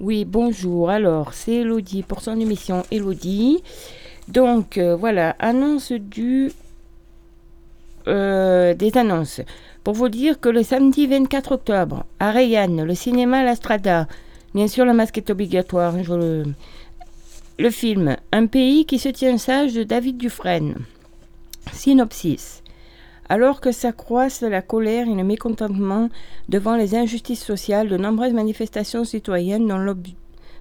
Oui, bonjour. Alors, c'est Elodie pour son émission Elodie. Donc, euh, voilà, annonce du. euh, des annonces. Pour vous dire que le samedi 24 octobre, à Rayanne, le cinéma La Strada, bien sûr, le masque est obligatoire. le film Un pays qui se tient sage de David Dufresne. Synopsis. Alors que s'accroissent la colère et le mécontentement devant les injustices sociales, de nombreuses manifestations citoyennes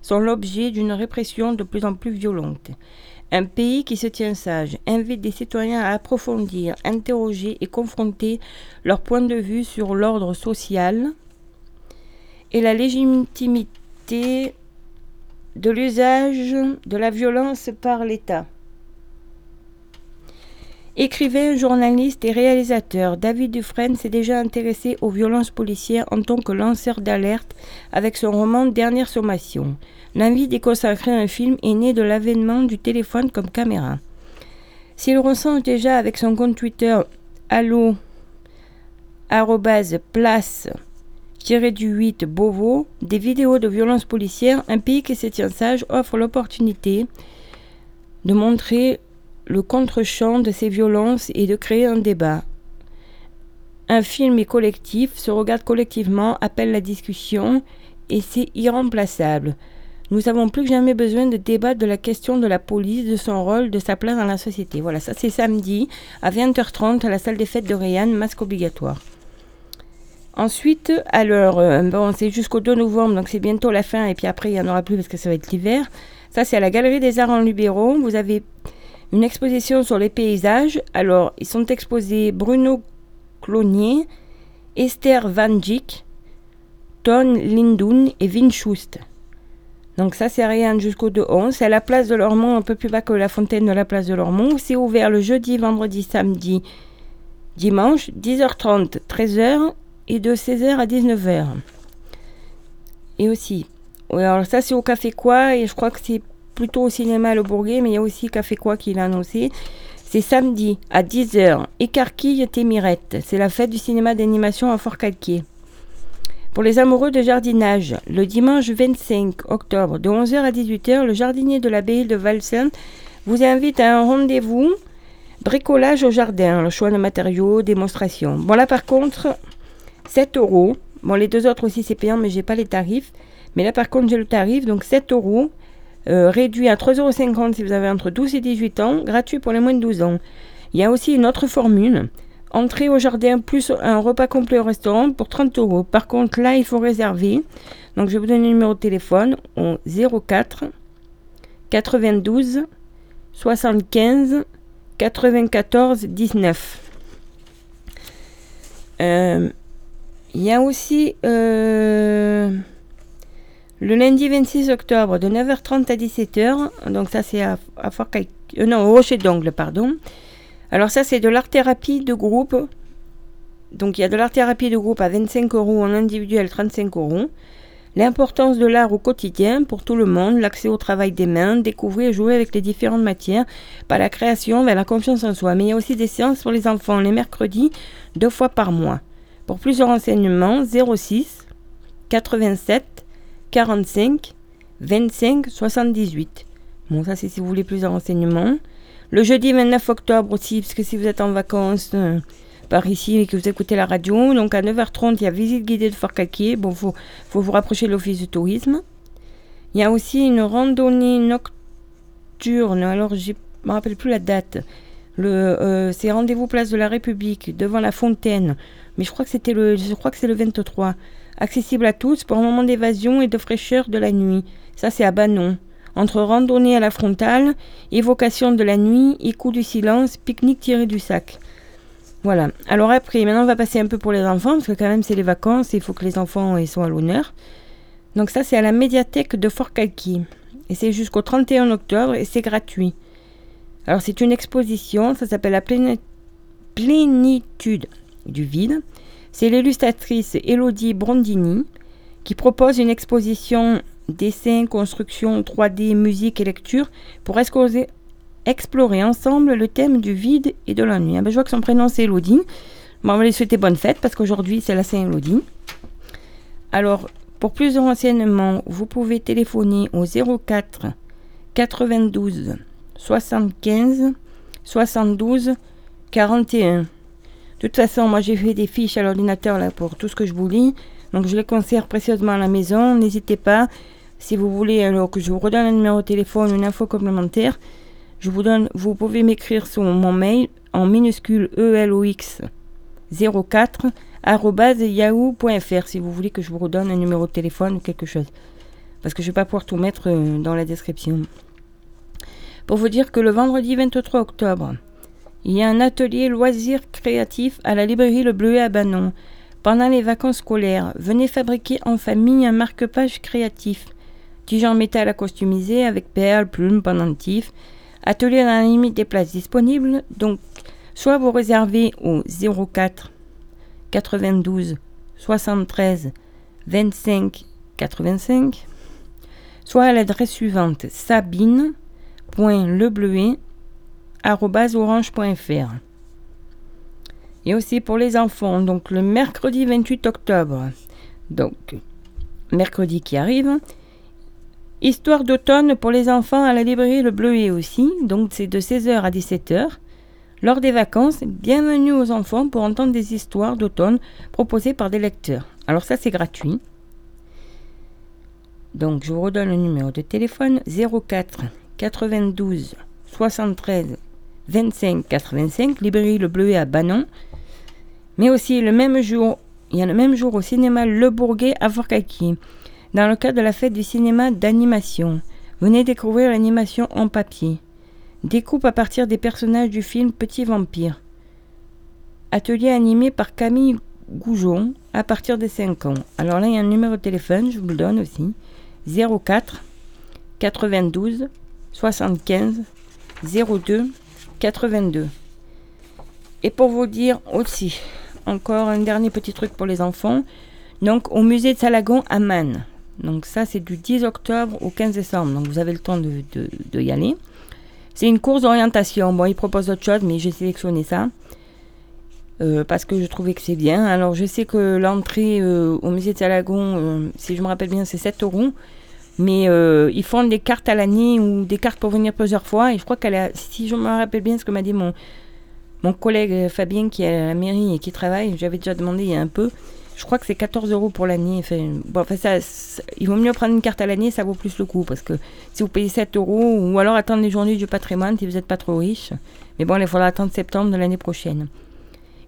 sont l'objet d'une répression de plus en plus violente. Un pays qui se tient sage invite des citoyens à approfondir, interroger et confronter leur point de vue sur l'ordre social et la légitimité de l'usage de la violence par l'État. Écrivain, journaliste et réalisateur, David Dufresne s'est déjà intéressé aux violences policières en tant que lanceur d'alerte avec son roman Dernière sommation. L'envie d'y consacrer un film est née de l'avènement du téléphone comme caméra. S'il recense déjà avec son compte Twitter allo place du 8 Beauvau des vidéos de violences policières, un pays qui se tient sage offre l'opportunité de montrer le contre-champ de ces violences et de créer un débat. Un film est collectif, se regarde collectivement, appelle la discussion et c'est irremplaçable. Nous avons plus que jamais besoin de débattre de la question de la police, de son rôle, de sa place dans la société. Voilà, ça c'est samedi à 20h30 à la salle des fêtes de Rayanne, masque obligatoire. Ensuite, alors, euh, bon, c'est jusqu'au 2 novembre, donc c'est bientôt la fin, et puis après il n'y en aura plus parce que ça va être l'hiver. Ça c'est à la Galerie des Arts en Libéraux. Vous avez une exposition sur les paysages. Alors, ils sont exposés Bruno Clonier, Esther Van Dijk, Ton Lindun et Vin Schust. Donc ça, c'est rien jusqu'au 2 11. C'est à la place de Lormont, un peu plus bas que la fontaine de la place de Lormont. C'est ouvert le jeudi, vendredi, samedi, dimanche, 10h30, 13h et de 16h à 19h. Et aussi, alors ça c'est au Café Quoi et je crois que c'est plutôt au cinéma Le Bourguet, mais il y a aussi Café Quoi qui l'a annoncé. C'est samedi à 10h, Écarquille Témirette. C'est la fête du cinéma d'animation à Fort-Calquier. Pour les amoureux de jardinage, le dimanche 25 octobre de 11h à 18h, le jardinier de l'abbaye de Valsainte vous invite à un rendez-vous bricolage au jardin, le choix de matériaux, démonstration. Bon là par contre, 7 euros. Bon les deux autres aussi c'est payant mais j'ai pas les tarifs. Mais là par contre j'ai le tarif, donc 7 euros. Euh, réduit à 3,50 euros si vous avez entre 12 et 18 ans, gratuit pour les moins de 12 ans. Il y a aussi une autre formule, entrée au jardin plus un repas complet au restaurant pour 30 euros. Par contre, là, il faut réserver. Donc, je vais vous donner le numéro de téléphone au 04 92 75 94 19. Euh, Il y a aussi... euh, le lundi 26 octobre, de 9h30 à 17h, donc ça c'est à, euh, au Rocher d'Ongle, pardon. Alors ça c'est de l'art-thérapie de groupe. Donc il y a de l'art-thérapie de groupe à 25 euros, en individuel 35 euros. L'importance de l'art au quotidien pour tout le monde, l'accès au travail des mains, découvrir et jouer avec les différentes matières, par la création vers la confiance en soi. Mais il y a aussi des séances pour les enfants les mercredis, deux fois par mois. Pour plus de renseignements, 06 87 45 25 78. Bon, ça c'est si vous voulez plus de renseignements. Le jeudi 29 octobre aussi, parce que si vous êtes en vacances euh, par ici et que vous écoutez la radio, donc à 9h30, il y a visite guidée de Fort Caquier. Bon, faut, faut vous rapprocher de l'office de tourisme. Il y a aussi une randonnée nocturne. Alors, je me rappelle plus la date. Euh, c'est rendez-vous place de la République devant la fontaine. Mais je crois que c'était le, je crois que c'est le 23 accessible à tous pour un moment d'évasion et de fraîcheur de la nuit. Ça, c'est à Banon. Entre randonnée à la frontale, évocation de la nuit, écoute du silence, pique-nique tiré du sac. Voilà. Alors après, maintenant, on va passer un peu pour les enfants, parce que quand même, c'est les vacances et il faut que les enfants ils soient à l'honneur. Donc ça, c'est à la médiathèque de Fort Calquier. Et c'est jusqu'au 31 octobre et c'est gratuit. Alors, c'est une exposition, ça s'appelle la pléni- plénitude du vide. C'est l'illustratrice Elodie Brondini qui propose une exposition dessin, construction 3D, musique et lecture pour explorer ensemble le thème du vide et de l'ennui. Ah ben, je vois que son prénom c'est Elodie. Bon, on va lui souhaiter bonne fête parce qu'aujourd'hui c'est la Saint-Elodie. Alors, Pour plus de renseignements, vous pouvez téléphoner au 04 92 75 72 41. De toute façon, moi j'ai fait des fiches à l'ordinateur là pour tout ce que je vous lis. Donc je les conserve précieusement à la maison. N'hésitez pas, si vous voulez alors que je vous redonne un numéro de téléphone, une info complémentaire, je vous donne, vous pouvez m'écrire sur mon mail en minuscule ELOX 04 yahoo.fr si vous voulez que je vous redonne un numéro de téléphone ou quelque chose. Parce que je ne vais pas pouvoir tout mettre euh, dans la description. Pour vous dire que le vendredi 23 octobre, il y a un atelier loisirs créatifs à la librairie Le Bleuet à Banon. Pendant les vacances scolaires, venez fabriquer en famille un marque-page créatif. Tige en métal à customiser avec perles, plumes, pendentifs. Atelier dans la limite des places disponibles. Donc, soit vous réservez au 04 92 73 25 85, soit à l'adresse suivante sabine.lebleuet.orange.fr. Et aussi pour les enfants, donc le mercredi 28 octobre, donc mercredi qui arrive, Histoire d'automne pour les enfants à la librairie Le Bleuet aussi, donc c'est de 16h à 17h. Lors des vacances, bienvenue aux enfants pour entendre des histoires d'automne proposées par des lecteurs. Alors ça c'est gratuit. Donc je vous redonne le numéro de téléphone 04 92 73 25 85, librairie Le Bleuet à Banon. Mais aussi le même jour, il y a le même jour au cinéma Le Bourguet à Forcalquier, dans le cadre de la fête du cinéma d'animation. Venez découvrir l'animation en papier. Découpe à partir des personnages du film Petit Vampire. Atelier animé par Camille Goujon à partir de 5 ans. Alors là, il y a un numéro de téléphone, je vous le donne aussi. 04 92 75 02 82. Et pour vous dire aussi, encore un dernier petit truc pour les enfants. Donc au musée de Salagon à Man. Donc ça c'est du 10 octobre au 15 décembre. Donc vous avez le temps de, y aller. C'est une course d'orientation. Bon, il propose autre chose, mais j'ai sélectionné ça. Euh, parce que je trouvais que c'est bien. Alors, je sais que l'entrée euh, au musée de Salagon, euh, si je me rappelle bien, c'est 7 euros. Mais ils font des cartes à l'année ou des cartes pour venir plusieurs fois. Et je crois qu'elle a, si je me rappelle bien ce que m'a dit mon, mon collègue Fabien qui est à la mairie et qui travaille, j'avais déjà demandé il y a un peu. Je crois que c'est 14 euros pour l'année. Enfin, ça, il vaut mieux prendre une carte à l'année, ça vaut plus le coup. Parce que si vous payez 7 euros, ou alors attendre les journées du patrimoine si vous n'êtes pas trop riche. Mais bon, il faudra attendre septembre de l'année prochaine.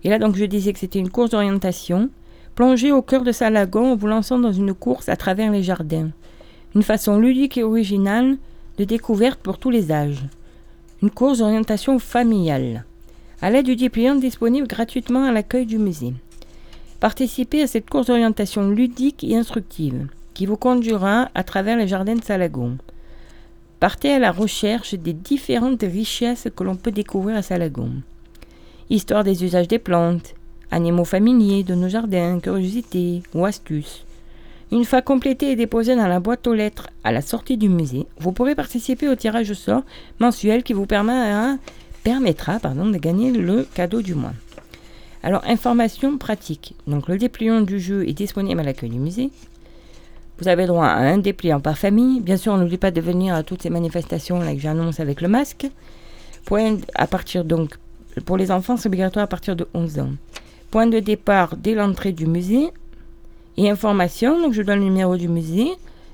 Et là, donc, je disais que c'était une course d'orientation. Plongez au cœur de Salagon en vous lançant dans une course à travers les jardins. Une façon ludique et originale de découverte pour tous les âges. Une course d'orientation familiale. À l'aide du dépliant disponible gratuitement à l'accueil du musée. Participez à cette course d'orientation ludique et instructive qui vous conduira à travers les jardins de Salagon. Partez à la recherche des différentes richesses que l'on peut découvrir à Salagon. Histoire des usages des plantes, animaux familiers de nos jardins, curiosités ou astuces. Une fois complété et déposé dans la boîte aux lettres à la sortie du musée, vous pourrez participer au tirage au sort mensuel qui vous permettra, permettra de gagner le cadeau du mois. Alors, information pratique. Donc, le dépliant du jeu est disponible à l'accueil du musée. Vous avez droit à un dépliant par famille. Bien sûr, n'oubliez pas de venir à toutes ces manifestations que j'annonce avec le masque. Point à partir donc pour les enfants, c'est obligatoire à partir de 11 ans. Point de départ dès l'entrée du musée. Et information, donc je donne le numéro du musée,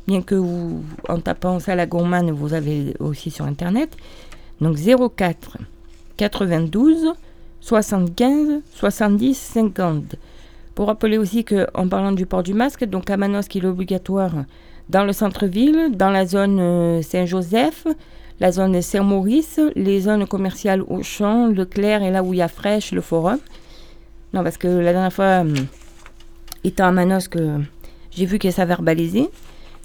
bien que vous, en tapant ça la gourmane, vous avez aussi sur internet. Donc 04 92 75, 70, 50. Pour rappeler aussi qu'en parlant du port du masque, donc à Manos qui est obligatoire dans le centre-ville, dans la zone euh, Saint-Joseph, la zone Saint-Maurice, les zones commerciales Auchan, Leclerc et là où il y a Fraîche, le Forum. Non, parce que la dernière fois, euh, étant à Manos, que j'ai vu que ça verbalisé.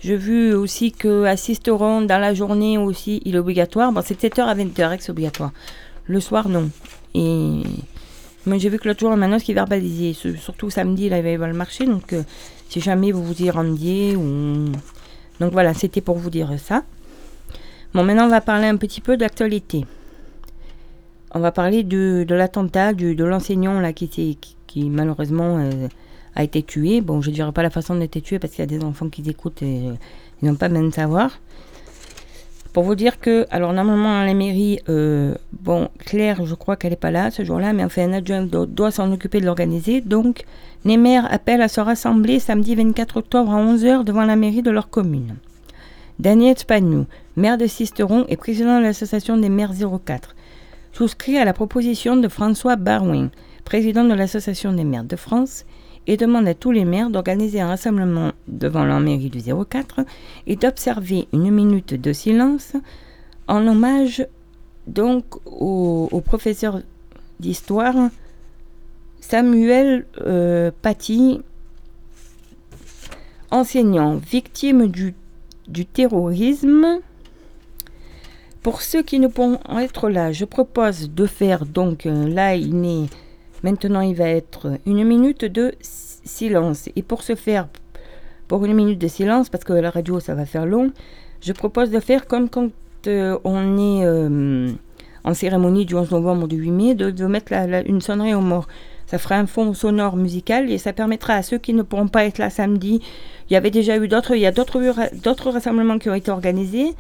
J'ai vu aussi que assisteront dans la journée aussi, il est obligatoire. Bon, c'est 7h à 20h que c'est obligatoire. Le soir, non. Et moi, j'ai vu que l'autre jour, Manos qui verbalisait, surtout samedi, il va y avoir le marché. Donc, euh, si jamais vous vous y rendiez, ou... donc voilà, c'était pour vous dire ça. Bon, maintenant, on va parler un petit peu d'actualité. On va parler de, l'attentat de l'enseignant qui, qui, qui malheureusement euh, a été tué. Bon, je ne dirai pas la façon d'être tué parce qu'il y a des enfants qui écoutent et ils n'ont pas même savoir. Pour vous dire que, alors normalement à la mairie, euh, bon, Claire, je crois qu'elle n'est pas là ce jour-là, mais enfin un adjoint doit, s'en occuper de l'organiser. Donc, les maires appellent à se rassembler samedi 24 octobre à 11h devant la mairie de leur commune. Daniel Spagnou, maire de Sisteron et président de l'association des maires 04, souscrit à la proposition de François Barouin, président de l'association des maires de France, et demande à tous les maires d'organiser un rassemblement devant la mairie du 04 et d'observer une minute de silence en hommage donc au, professeur d'histoire Samuel euh, Paty, enseignant victime du, du terrorisme. Pour ceux qui ne pourront être là, je propose de faire donc, euh, là Maintenant, il va être une minute de silence. Et pour ce faire, pour une minute de silence, parce que la radio, ça va faire long, je propose de faire comme quand euh, on est euh, en cérémonie du 11 novembre ou du 8 mai, de, mettre une sonnerie aux morts. Ça fera un fond sonore musical et ça permettra à ceux qui ne pourront pas être là samedi. Il y avait déjà eu d'autres, il y a d'autres rassemblements qui ont été organisés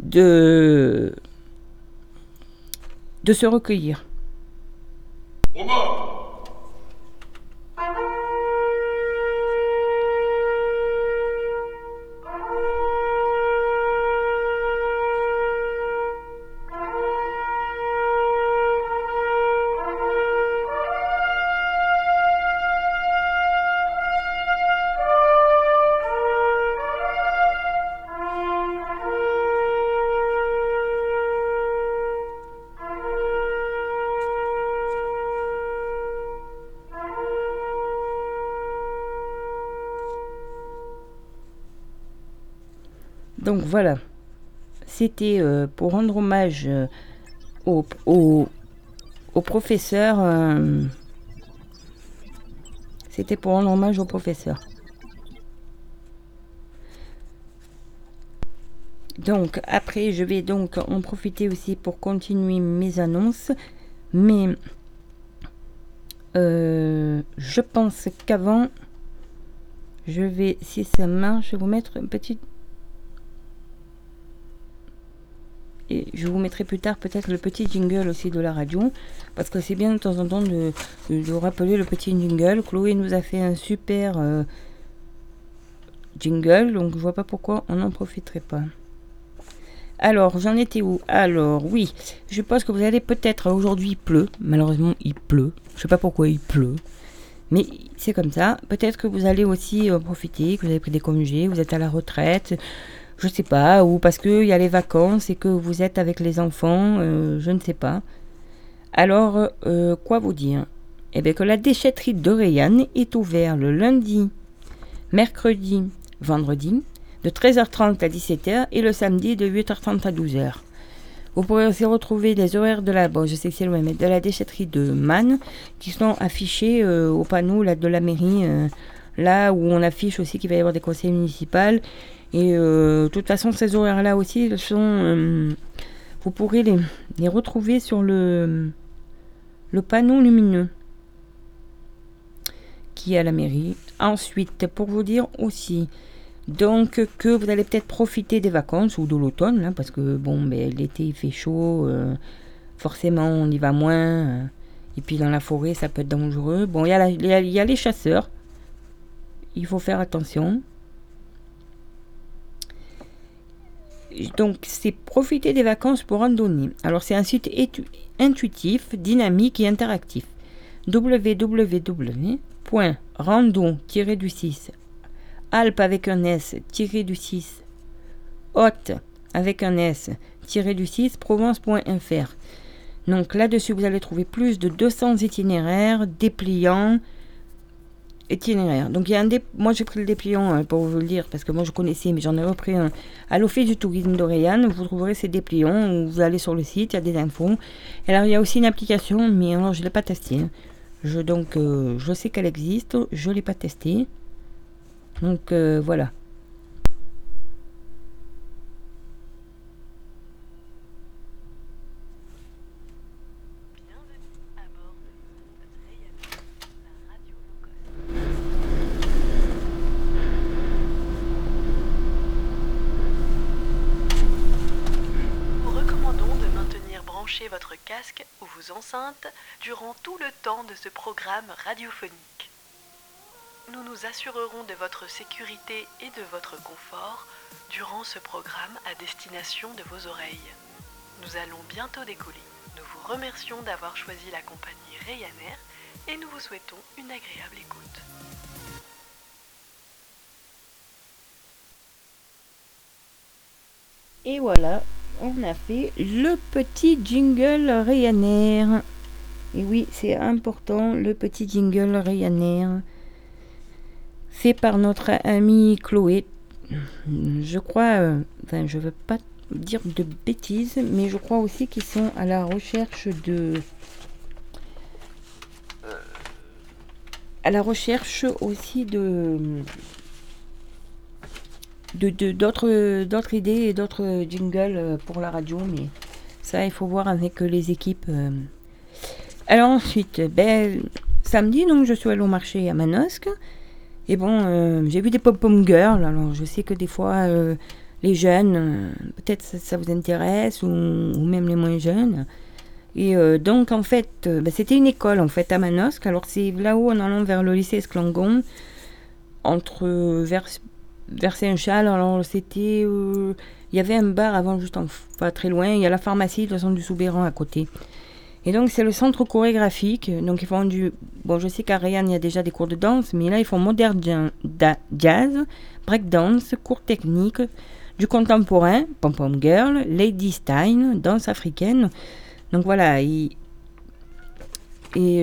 de de se recueillir. Robert Donc voilà, c'était euh, pour rendre hommage euh, au, professeur. Euh, c'était pour rendre hommage au professeur. Donc après, je vais donc en profiter aussi pour continuer mes annonces. Mais je pense qu'avant, je vais, si ça marche, vous mettre une petite Et je vous mettrai plus tard peut-être le petit jingle aussi de la radio, parce que c'est bien de temps en temps de, de, rappeler le petit jingle. Chloé nous a fait un super euh, jingle, donc je vois pas pourquoi on n'en profiterait pas. Alors, j'en étais où? Alors, oui, je pense que vous allez peut-être, aujourd'hui il pleut, malheureusement il pleut, je sais pas pourquoi il pleut, mais c'est comme ça. Peut-être que vous allez aussi euh, profiter, que vous avez pris des congés, vous êtes à la retraite, je sais pas, ou parce qu'il y a les vacances et que vous êtes avec les enfants, euh, je ne sais pas. Alors, euh, quoi vous dire? Eh bien que la déchetterie de est ouverte le lundi, mercredi, vendredi, de 13h30 à 17h et le samedi de 8h30 à 12h. Vous pourrez aussi retrouver les horaires de la, bon, je sais que c'est mais de la déchetterie de Man qui sont affichés euh, au panneau de la mairie, là où on affiche aussi qu'il va y avoir des conseils municipaux et euh, de toute façon, ces horaires-là aussi, sont, euh, vous pourrez les, retrouver sur le, panneau lumineux qui est à la mairie. Ensuite, pour vous dire aussi, donc que vous allez peut-être profiter des vacances ou de l'automne, parce que bon, ben, l'été il fait chaud, euh, forcément on y va moins, et puis dans la forêt ça peut être dangereux. Bon, il y, a les chasseurs, il faut faire attention. Donc c'est profiter des vacances pour randonner. Alors c'est un site intuitif, dynamique et interactif. www.rando-du6 Alpes avec un S du 6 Haute avec un S du 6 Provence.fr. Donc là-dessus vous allez trouver plus de 200 itinéraires dépliants itinéraire. Donc il y a un dé... moi j'ai pris le dépliant euh, pour vous le dire parce que moi je connaissais mais j'en ai repris un à l'office du tourisme d'Oréane. Vous trouverez ces dépliants vous allez sur le site, il y a des infos. Alors il y a aussi une application mais alors je l'ai pas testée. Je donc euh, je sais qu'elle existe, je l'ai pas testée. Donc euh, voilà. brancher votre casque ou vos durant tout le temps de ce programme radiophonique. Nous nous assurerons de votre sécurité et de votre confort durant ce programme à destination de vos oreilles. Nous allons bientôt décoller. Nous vous remercions d'avoir choisi la compagnie Ryanair et nous vous souhaitons une agréable écoute. Et voilà, on a fait le petit jingle Ryanair. Et oui, c'est important, le petit jingle Ryanair. Fait par notre amie Chloé. Je crois, euh, enfin, je veux pas dire de bêtises, mais je crois aussi qu'ils sont à la recherche de. À la recherche aussi de d'autres idées et d'autres jingles euh, pour la radio, mais ça, il faut voir avec les équipes. Euh. Alors ensuite, ben, samedi, donc je suis allée au marché à Manosque. Et bon, euh, j'ai vu des pom-pom girls. Alors je sais que des fois, les jeunes, peut-être ça, vous intéresse, ou, même les moins jeunes. Et donc en fait, ben, c'était une école en fait à Manosque. Alors c'est là-haut en allant vers le lycée Esclangon, entre vers vers Saint-Charles. Alors, c'était. Euh, il y avait un bar avant, juste en, pas très loin. Il y a la pharmacie, de toute façon, du Soubéran à côté. Et donc, c'est le centre chorégraphique. Donc, ils font du. Bon, je sais qu'à Rayanne, il y a déjà des cours de danse, mais là, ils font modern jazz, breakdance, cours techniques, du contemporain, pom-pom girl, lady stein, danse africaine. Donc, voilà. Et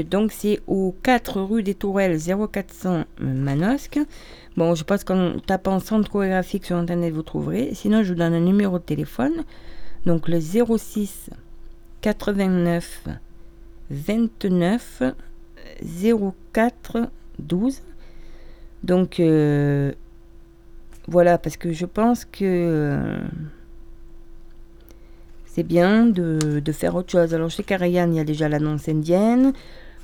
donc, c'est aux 4 rue des Tourelles, 0400 Manosque. Bon, je pense qu'en tapant centre chorégraphique sur internet, vous trouverez. Sinon, je vous donne un numéro de téléphone. Donc le 06 89 29 04 12. Donc euh, voilà, parce que je pense que euh, c'est bien de, de, faire autre chose. Alors chez Karayan, il y a déjà l'annonce indienne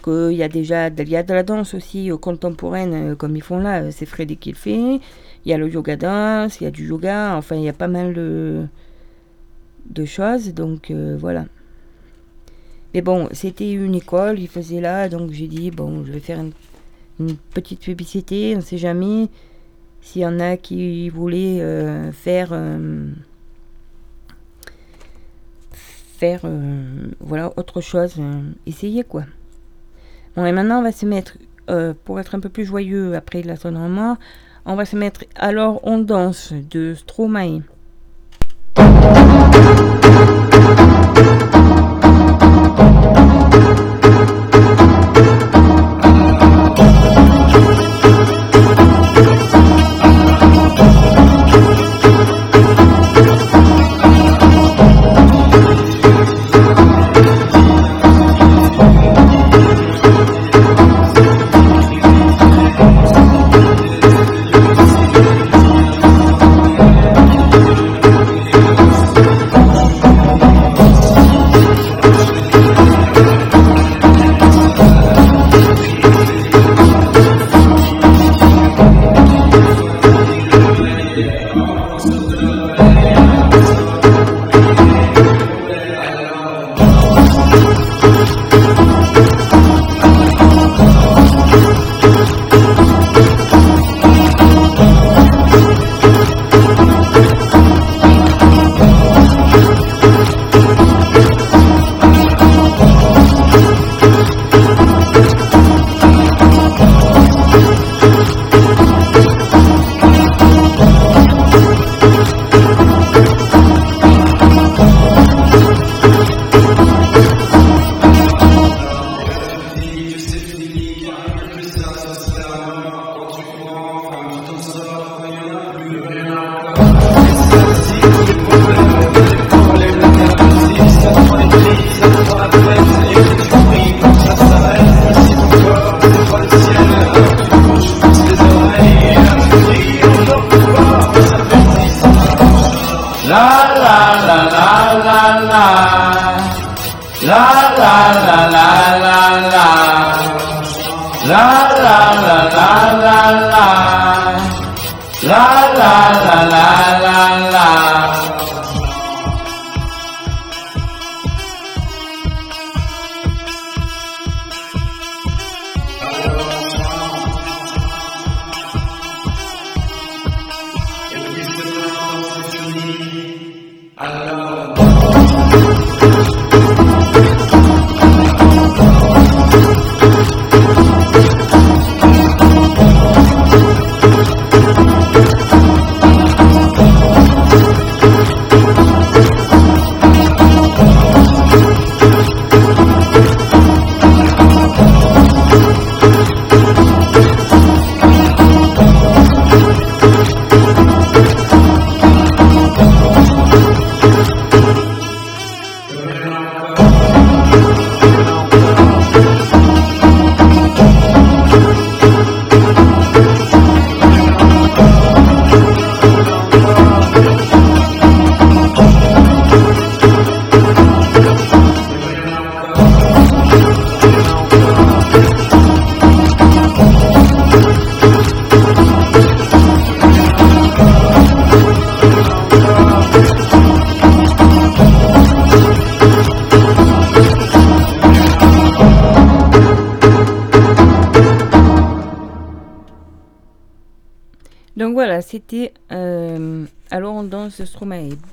qu'il y a déjà il y a de la danse aussi euh, contemporaine comme ils font là, c'est Freddy qui le fait. Il y a le yoga danse, il y a du yoga, enfin il y a pas mal de choses, donc voilà. Mais bon, c'était une école, il faisait là, donc j'ai dit, bon, je vais faire une, petite publicité, on ne sait jamais s'il y en a qui voulaient faire... faire voilà autre chose, essayer quoi. Bon, et maintenant, on va se mettre, euh, pour être un peu plus joyeux après la mort, on va se mettre Alors on danse de Stromae.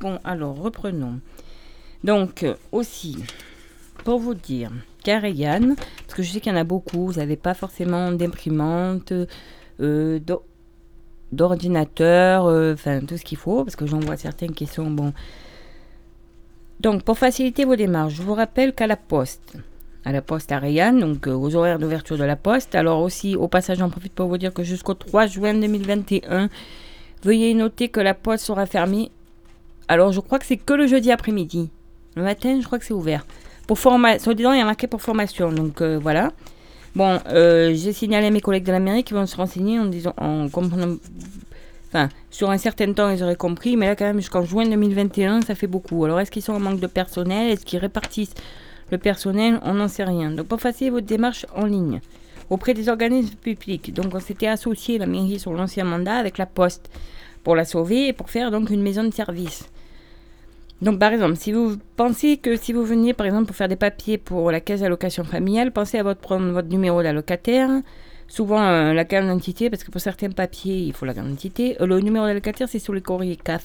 Bon, alors reprenons. Donc euh, aussi, pour vous dire, Yann, parce que je sais qu'il y en a beaucoup, vous n'avez pas forcément d'imprimante, euh, d'ordinateur, enfin tout ce qu'il faut, parce que j'en vois certaines qui sont bon. Donc pour faciliter vos démarches, je vous rappelle qu'à la poste, à la poste Ariane, donc euh, aux horaires d'ouverture de la poste. Alors aussi, au passage, j'en profite pour vous dire que jusqu'au 3 juin 2021, veuillez noter que la poste sera fermée. Alors je crois que c'est que le jeudi après-midi. Le matin, je crois que c'est ouvert. Pour formation, il y a marqué pour formation, donc euh, voilà. Bon, euh, j'ai signalé à mes collègues de la mairie qui vont se renseigner en disant, en enfin, sur un certain temps, ils auraient compris, mais là, quand même, jusqu'en juin 2021, ça fait beaucoup. Alors, est-ce qu'ils sont en manque de personnel? Est-ce qu'ils répartissent le personnel, on n'en sait rien. Donc pour faciliter votre démarche en ligne auprès des organismes publics. Donc on s'était associé, la mairie, sur l'ancien mandat avec la poste pour la sauver et pour faire donc une maison de service. Donc par exemple, si vous pensez que si vous veniez par exemple pour faire des papiers pour la caisse d'allocation familiale, pensez à votre, prendre votre numéro d'allocataire, souvent euh, la carte d'identité, parce que pour certains papiers, il faut la carte d'identité. Euh, le numéro d'allocataire, c'est sur les courriers CAF.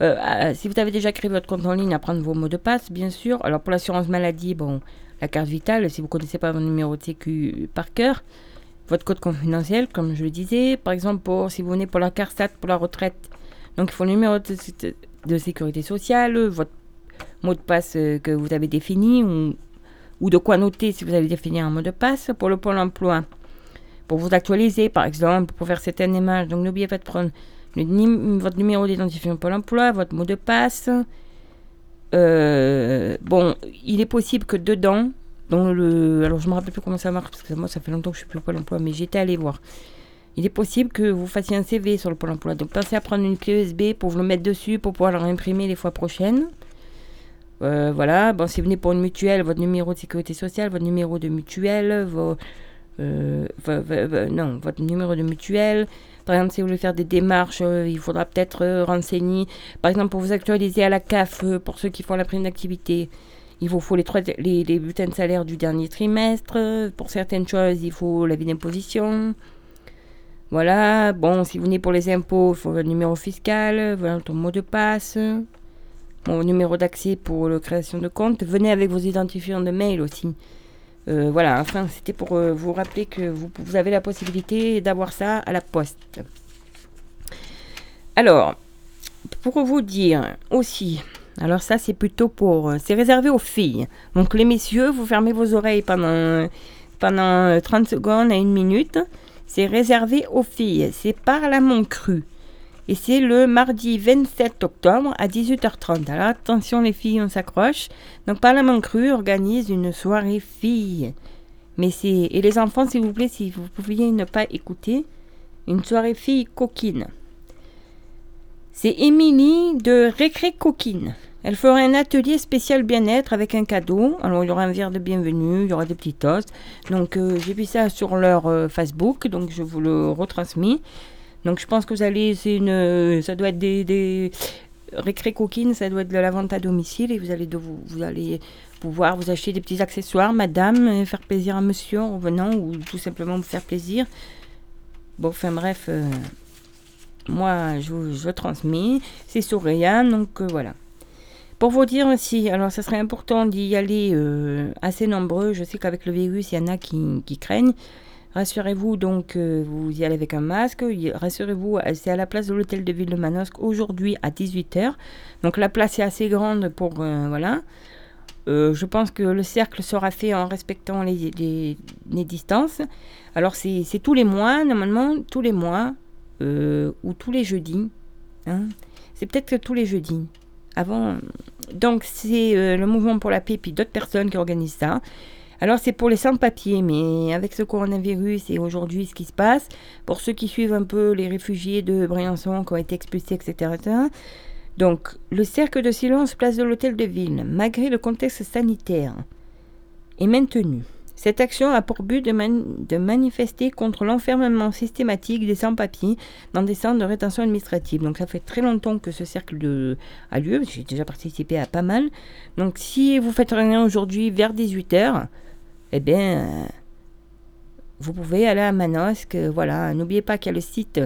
Euh, euh, si vous avez déjà créé votre compte en ligne, à prendre vos mots de passe, bien sûr. Alors pour l'assurance maladie, bon, la carte vitale, si vous ne connaissez pas votre numéro de sécu par cœur, votre code confidentiel, comme je le disais. Par exemple, pour, si vous venez pour la carte STAT pour la retraite, donc il faut le numéro de, sécurité sociale, votre mot de passe euh, que vous avez défini, ou, de quoi noter si vous avez défini un mot de passe. Pour le pôle emploi, pour vous actualiser, par exemple, pour faire certaines images. Donc n'oubliez pas de prendre votre numéro d'identification Pôle emploi, votre mot de passe. Euh, bon, il est possible que dedans, dans le, alors je me rappelle plus comment ça marche parce que moi ça fait longtemps que je suis plus au Pôle emploi, mais j'étais allé voir. Il est possible que vous fassiez un CV sur le Pôle emploi. Donc pensez à prendre une clé USB pour vous le mettre dessus pour pouvoir le réimprimer les fois prochaines. Euh, voilà, bon, si vous venez pour une mutuelle, votre numéro de sécurité sociale, votre numéro de mutuelle, vos, euh, non, votre numéro de mutuelle, par exemple, si vous voulez faire des démarches, euh, il faudra peut-être renseigner. Par exemple, pour vous actualiser à la CAF, pour ceux qui font la prime d'activité, il vous faut les, trois, les, les, bulletins de salaire du dernier trimestre. Pour certaines choses, il faut l'avis d'imposition. Voilà. Bon, si vous venez pour les impôts, il faut votre numéro fiscal, votre mot de passe, mon numéro d'accès pour la création de compte. Venez avec vos identifiants de mail aussi. Euh, voilà, enfin, c'était pour euh, vous rappeler que vous, vous, avez la possibilité d'avoir ça à la poste. Alors, pour vous dire aussi, alors ça c'est plutôt pour, euh, c'est réservé aux filles. Donc les messieurs, vous fermez vos oreilles pendant, pendant 30 secondes à une minute. C'est réservé aux filles. C'est par la cru. Et c'est le mardi 27 octobre à 18h30. Alors attention les filles, on s'accroche. Donc Parlement Cru organise une soirée filles. Et les enfants, s'il vous plaît, si vous pouviez ne pas écouter, une soirée filles coquine. C'est Émilie de Récré Coquine. Elle fera un atelier spécial bien-être avec un cadeau. Alors il y aura un verre de bienvenue, il y aura des petits toasts. Donc euh, j'ai vu ça sur leur euh, Facebook, donc je vous le retransmis. Donc je pense que vous allez, c'est une, ça doit être des, des récré coquines, ça doit être de la vente à domicile et vous allez, vous allez pouvoir vous acheter des petits accessoires, madame, faire plaisir à monsieur en venant ou tout simplement vous faire plaisir. Bon, enfin bref, euh, moi je, je transmets, c'est sur donc euh, voilà. Pour vous dire aussi, alors ça serait important d'y aller euh, assez nombreux. Je sais qu'avec le virus, il y en a qui, craignent. Rassurez-vous, donc, euh, vous y allez avec un masque. Rassurez-vous, c'est à la place de l'hôtel de ville de Manosque aujourd'hui à 18h. Donc la place est assez grande pour... voilà. Je pense que le cercle sera fait en respectant les, les- distances. Alors c'est tous les mois, normalement, tous les mois, euh, ou tous les jeudis. hein. C'est peut-être tous les jeudis. Avant, donc c'est euh, le mouvement pour la paix puis d'autres personnes qui organisent ça. Alors c'est pour les sans-papiers, mais avec ce coronavirus et aujourd'hui ce qui se passe, pour ceux qui suivent un peu les réfugiés de Briançon qui ont été expulsés, etc., donc le cercle de silence place de l'hôtel de ville, malgré le contexte sanitaire, est maintenu. Cette action a pour but de, man- de manifester contre l'enfermement systématique des sans-papiers dans des centres de rétention administrative. Donc ça fait très longtemps que ce cercle a lieu, j'ai déjà participé à pas mal. Donc si vous faites rien aujourd'hui vers 18h, eh bien, vous pouvez aller à Manosque. Voilà, n'oubliez pas qu'il y a le site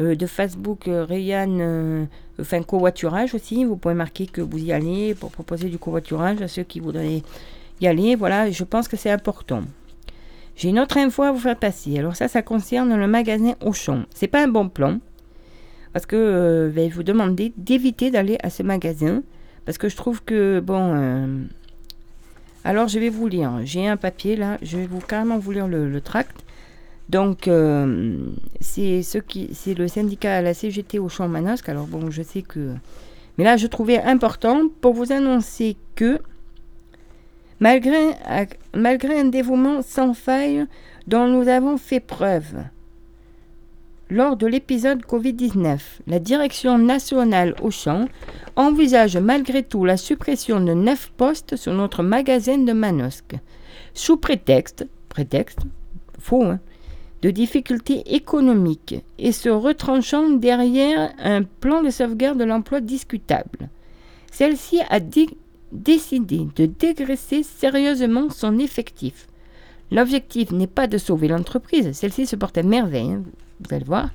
euh, de Facebook euh, Rayanne, euh, enfin covoiturage aussi. Vous pouvez marquer que vous y allez pour proposer du covoiturage à ceux qui voudraient y aller. Voilà, je pense que c'est important. J'ai une autre info à vous faire passer. Alors ça, ça concerne le magasin Auchan. C'est pas un bon plan parce que euh, je vais vous demander d'éviter d'aller à ce magasin parce que je trouve que bon. euh, alors je vais vous lire. J'ai un papier là. Je vais vous carrément vous lire le, tract. Donc euh, c'est ce qui, c'est le syndicat la CGT Auchan Manosque. Alors bon, je sais que, mais là je trouvais important pour vous annoncer que malgré un dévouement sans faille dont nous avons fait preuve lors de l'épisode Covid-19, la direction nationale Auchan envisage malgré tout la suppression de 9 postes sur notre magasin de Manosque, sous prétexte, prétexte, faux, hein, de difficultés économiques et se retranchant derrière un plan de sauvegarde de l'emploi discutable. Celle-ci a dé- décidé de dégraisser sérieusement son effectif. L'objectif n'est pas de sauver l'entreprise, celle-ci se porte à merveille, hein, vous allez voir,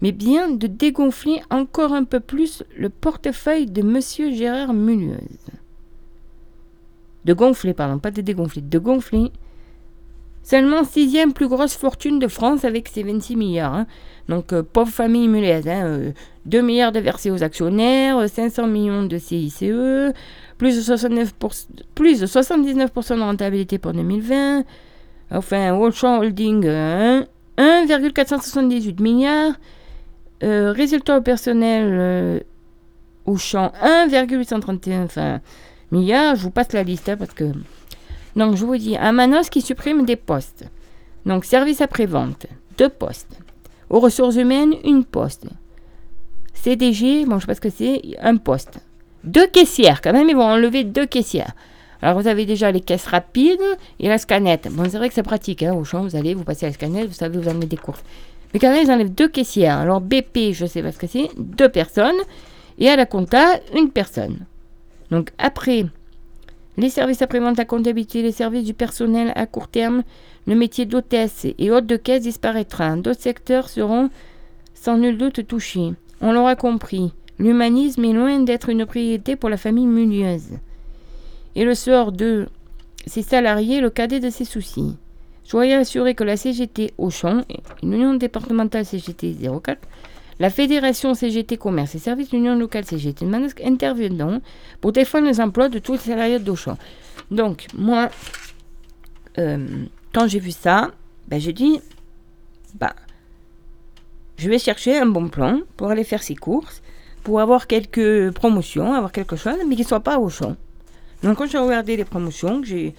mais bien de dégonfler encore un peu plus le portefeuille de Monsieur Gérard Mulieuse. De gonfler, pardon, pas de dégonfler, de gonfler. Seulement sixième plus grosse fortune de France avec ses 26 milliards. hein. Donc, euh, pauvre famille Mulieuse, hein, euh, 2 milliards de versés aux actionnaires, euh, 500 millions de CICE, plus de, 69%, plus de 79% de rentabilité pour 2020. Enfin, Auchan Holding, euh, 1,478 milliards. Euh, résultat au personnel euh, Auchan, 1,831 enfin, milliards. Je vous passe la liste hein, parce que. Donc, je vous dis, un Manos qui supprime des postes. Donc, service après-vente, deux postes. Aux ressources humaines, une poste. CDG, bon, je sais pas ce que c'est, un poste. Deux caissières, quand même, ils vont enlever deux caissières. Alors, vous avez déjà les caisses rapides et la scanette. Bon, c'est vrai que c'est pratique, hein, au champ, vous allez, vous passez à la scanette, vous savez, vous amenez des courses. Mais quand même, ils enlèvent deux caissières. Alors, BP, je sais pas ce que c'est, deux personnes. Et à la compta, une personne. Donc, après, les services après-vente, la comptabilité, les services du personnel à court terme, le métier d'hôtesse et hôte de caisse disparaîtra. D'autres secteurs seront sans nul doute touchés. On l'aura compris, l'humanisme est loin d'être une priorité pour la famille Mulieuse. Et le sort de ses salariés, le cadet de ses soucis. Soyez assurés que la CGT Auchan, l'Union départementale CGT 04, la Fédération CGT Commerce et Services, l'Union locale CGT Manosque interviendront pour défendre les emplois de tous les salariés d'Auchan. Donc, moi, euh, quand j'ai vu ça, ben, j'ai dit, bah, je vais chercher un bon plan pour aller faire ses courses, pour avoir quelques promotions, avoir quelque chose, mais qui ne soit pas au champ. Donc quand j'ai regardé les promotions, j'ai,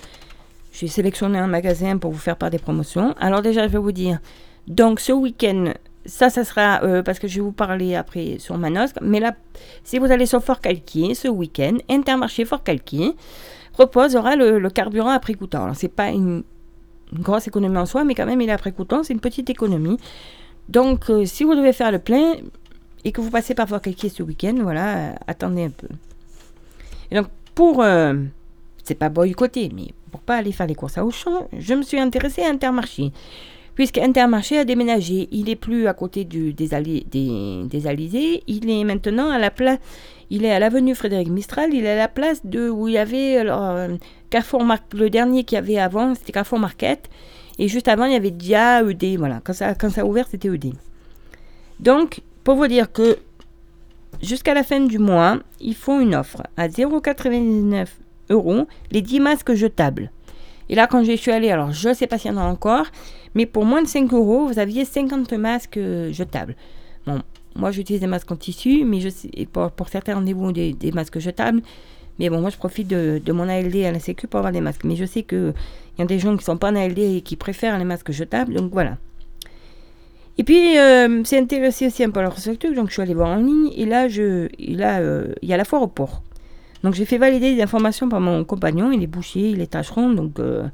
sélectionné un magasin pour vous faire part des promotions. Alors déjà, je vais vous dire, donc ce week-end, ça, ça sera, euh, parce que je vais vous parler après sur Manosque, mais là, si vous allez sur Fort-Calquier, ce week-end, Intermarché Fort-Calquier proposera le, le carburant prix coûtant. Alors c'est pas une, grosse économie en soi, mais quand même, il est prix coûtant, c'est une petite économie. Donc, euh, si vous devez faire le plein et que vous passez par Fort-Calquier ce week-end, voilà, euh, attendez un peu. Et donc, pour, euh, c'est pas boycotter, mais pour pas aller faire les courses à Auchan, je me suis intéressée à Intermarché. puisqu'Intermarché a déménagé. Il n'est plus à côté des, des, des Alizés, il est maintenant à la place, il est à l'avenue Frédéric Mistral, il est à la place de où il y avait euh, Carrefour le dernier qu'il y avait avant, c'était Carrefour Market, et juste avant il y avait Dia ED, voilà, quand ça, quand ça a ouvert c'était ED. Donc, pour vous dire que jusqu'à la fin du mois, ils font une offre à 0,99 euros les 10 masques jetables. Et là, quand je suis allée, alors je ne sais pas s'il y en a encore, mais pour moins de 5 euros, vous aviez 50 masques euh, jetables. Bon, moi j'utilise des masques en tissu, mais je sais, pour, certains rendez-vous, des, masques jetables. Mais bon, moi je profite de, de, mon ALD à la Sécu pour avoir des masques. Mais je sais qu'il y a des gens qui ne sont pas en ALD et qui préfèrent les masques jetables, donc voilà. Et puis, euh, c'est intéressé aussi un peu à structure, donc je suis allée voir en ligne, et là, je, euh, il y a la foire au port. Donc j'ai fait valider des informations par mon compagnon, il est boucher, il est tâcheron, donc... Euh,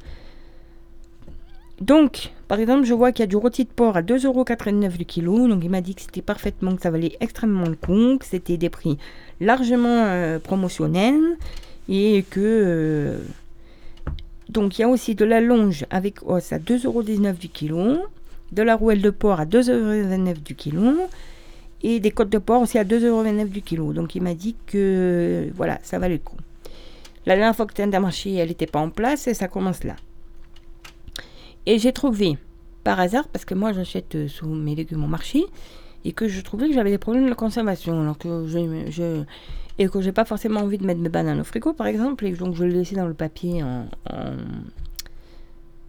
donc, par exemple, je vois qu'il y a du rôti de porc à 2,89€ du kilo. Donc, il m'a dit que c'était parfaitement, que ça valait extrêmement le coup, que c'était des prix largement promotionnels et que. Donc, il y a aussi de la longe avec os à 2,19€ du kilo, de la rouelle de porc à 2,29€ du kilo et des côtes de porc aussi à 2,29€ du kilo. Donc il m'a dit que voilà, ça valait le coup. La dernière fois que tu as marché, elle n'était pas en place et ça commence là. Et j'ai trouvé, par hasard, parce que moi j'achète euh, sous mes légumes au marché, et que je trouvais que j'avais des problèmes de conservation. Alors que je, je et que j'ai pas forcément envie de mettre mes bananes au frigo, par exemple, et donc je le laissais dans le papier en, en,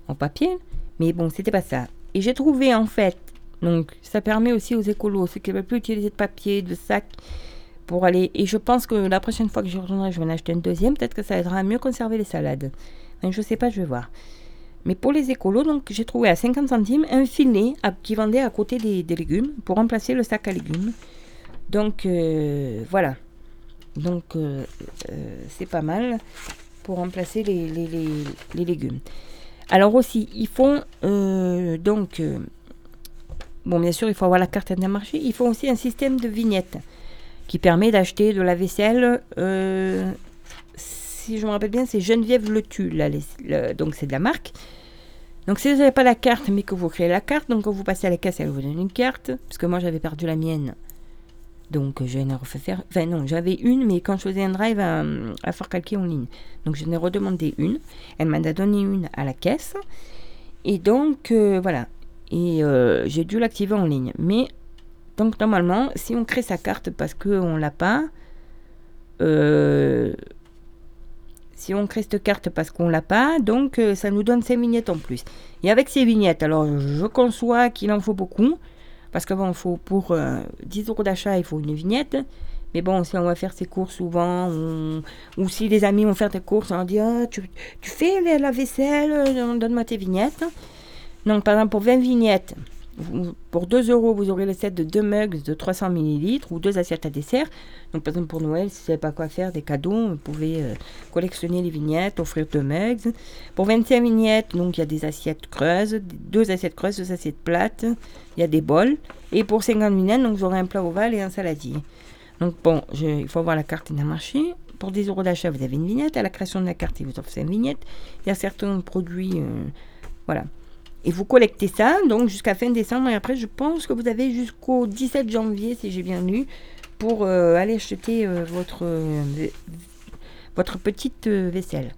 en papier. Mais bon, c'était pas ça. Et j'ai trouvé en fait donc ça permet aussi aux écolos, ceux qui ne veulent plus utiliser de papier, de sac, pour aller. Et je pense que la prochaine fois que je retournerai, je vais en acheter une deuxième. Peut-être que ça aidera à mieux conserver les salades. je ne sais pas, je vais voir. Mais pour les écolos, donc j'ai trouvé à 50 centimes un filet qui vendait à côté des, légumes pour remplacer le sac à légumes. Donc euh, voilà. Donc euh, euh, c'est pas mal pour remplacer les, les, légumes. Alors aussi, ils font donc Bon, bien sûr, il faut avoir la carte marché. Il faut aussi un système de vignette qui permet d'acheter de la vaisselle. Euh, si je me rappelle bien, c'est Geneviève Le Tu, donc c'est de la marque. Donc si vous n'avez pas la carte, mais que vous créez la carte, donc quand vous passez à la caisse, elle vous donne une carte. Parce que moi, j'avais perdu la mienne. Donc je n'ai refait faire. Enfin non, j'avais une, mais quand je faisais un drive à, Fort Calquier en ligne. Donc je n'ai redemandé une. Elle m'en a donné une à la caisse. Et donc euh, voilà. Et euh, j'ai dû l'activer en ligne. Mais, donc normalement, si on crée sa carte parce qu'on ne l'a pas, euh, si on crée cette carte parce qu'on l'a pas, donc ça nous donne ces vignettes en plus. Et avec ces vignettes, alors je conçois qu'il en faut beaucoup, parce que pour 10 euros d'achat, il faut une vignette. Mais bon, si on va faire ses courses souvent, ou si les amis vont faire des courses, on dit ah, tu, tu fais la vaisselle, donne-moi tes vignettes. Donc, par exemple, pour 20 vignettes, pour 2 euros, vous aurez le set de 2 mugs de 300 ml ou 2 assiettes à dessert. Donc, par exemple, pour Noël, si vous ne savez pas quoi faire, des cadeaux, vous pouvez euh, collectionner les vignettes, offrir 2 mugs. Pour 25 vignettes, donc il y a des assiettes creuses, 2 assiettes creuses, 2 assiettes plates, il y a des bols. Et pour 50 vignettes, donc vous aurez un plat ovale et un saladier. Donc, bon, il faut avoir la carte marché. Pour 10 euros d'achat, vous avez une vignette. À la création de la carte, il vous offre 5 vignettes. Il y a certains produits, euh, voilà. Et vous collectez ça, donc jusqu'à fin décembre. Et après, je pense que vous avez jusqu'au 17 janvier, si j'ai bien lu, pour euh, aller acheter euh, votre, euh, votre petite vaisselle.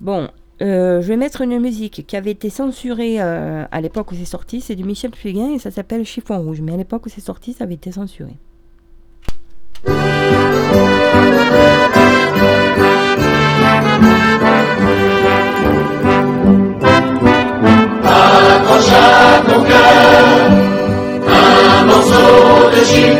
Bon, je vais mettre une musique qui avait été censurée à l'époque où c'est sorti. C'est du Michel Fugain et ça s'appelle Chiffon Rouge. Mais à l'époque où c'est sorti, ça avait été censuré. Un morceau de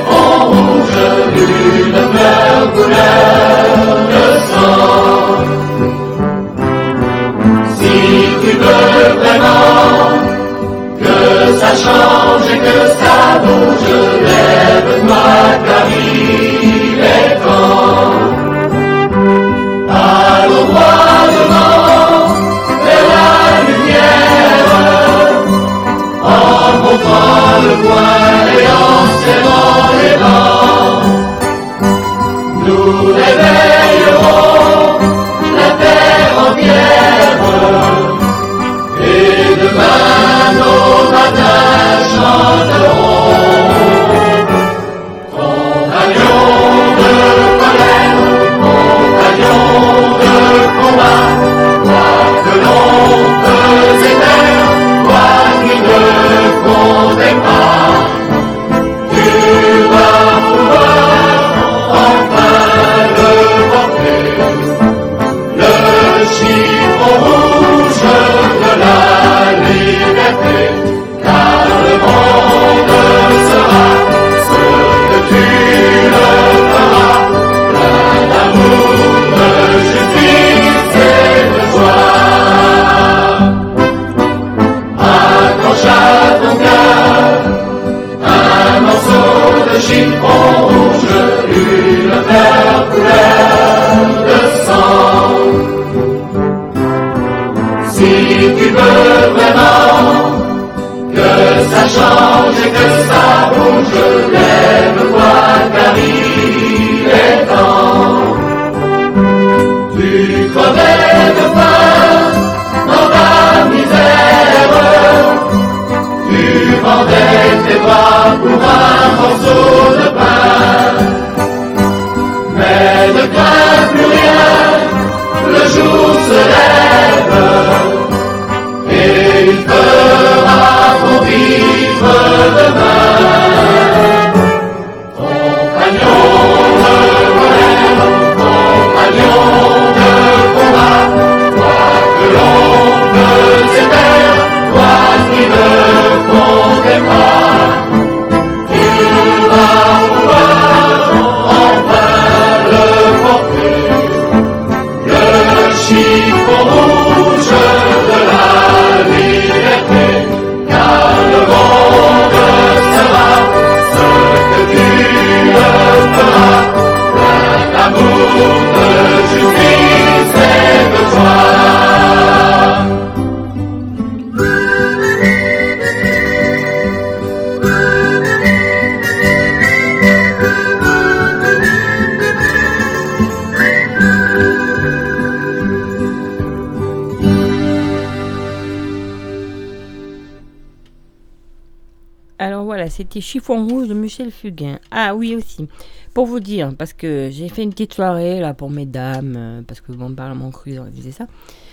Chiffon Rouge de Michel Fugain. Ah oui aussi. Pour vous dire, parce que j'ai fait une petite soirée là pour mesdames, euh, parce que bon, Parlement Cru, disait ça.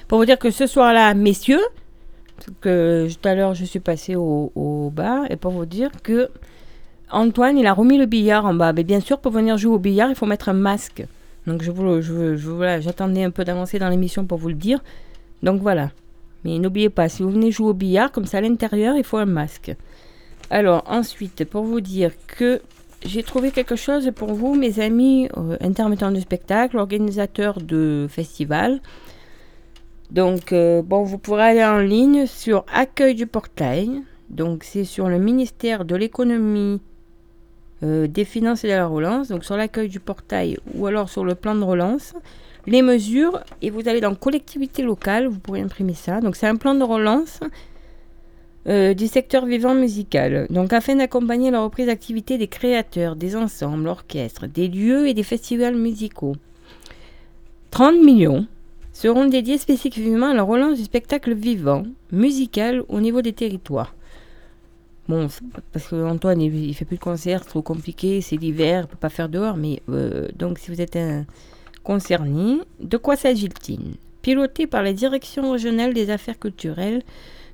Pour vous dire que ce soir-là, messieurs, que tout à l'heure je suis passé au, au bar, et pour vous dire que Antoine, il a remis le billard en bas. Mais bien sûr, pour venir jouer au billard, il faut mettre un masque. Donc je vous, je, je- voilà, j'attendais un peu d'avancer dans l'émission pour vous le dire. Donc voilà. Mais n'oubliez pas, si vous venez jouer au billard, comme ça à l'intérieur, il faut un masque. Alors ensuite, pour vous dire que j'ai trouvé quelque chose pour vous, mes amis euh, intermittents du spectacle, organisateurs de festivals. Donc, euh, bon, vous pourrez aller en ligne sur Accueil du Portail. Donc, c'est sur le ministère de l'économie, euh, des finances et de la relance. Donc, sur l'accueil du portail ou alors sur le plan de relance. Les mesures, et vous allez dans collectivité locale, vous pourrez imprimer ça. Donc, c'est un plan de relance euh, du secteur vivant musical. Donc, afin d'accompagner la reprise d'activité des créateurs, des ensembles, orchestres, des lieux et des festivals musicaux. 30 millions seront dédiés spécifiquement à la relance du spectacle vivant, musical au niveau des territoires. Bon, parce que Antoine, il, il fait plus de concerts, trop compliqué, c'est l'hiver, peut pas faire dehors, mais euh, donc si vous êtes un concerné, de quoi s'agit-il? Piloté par la Direction régionale des affaires culturelles,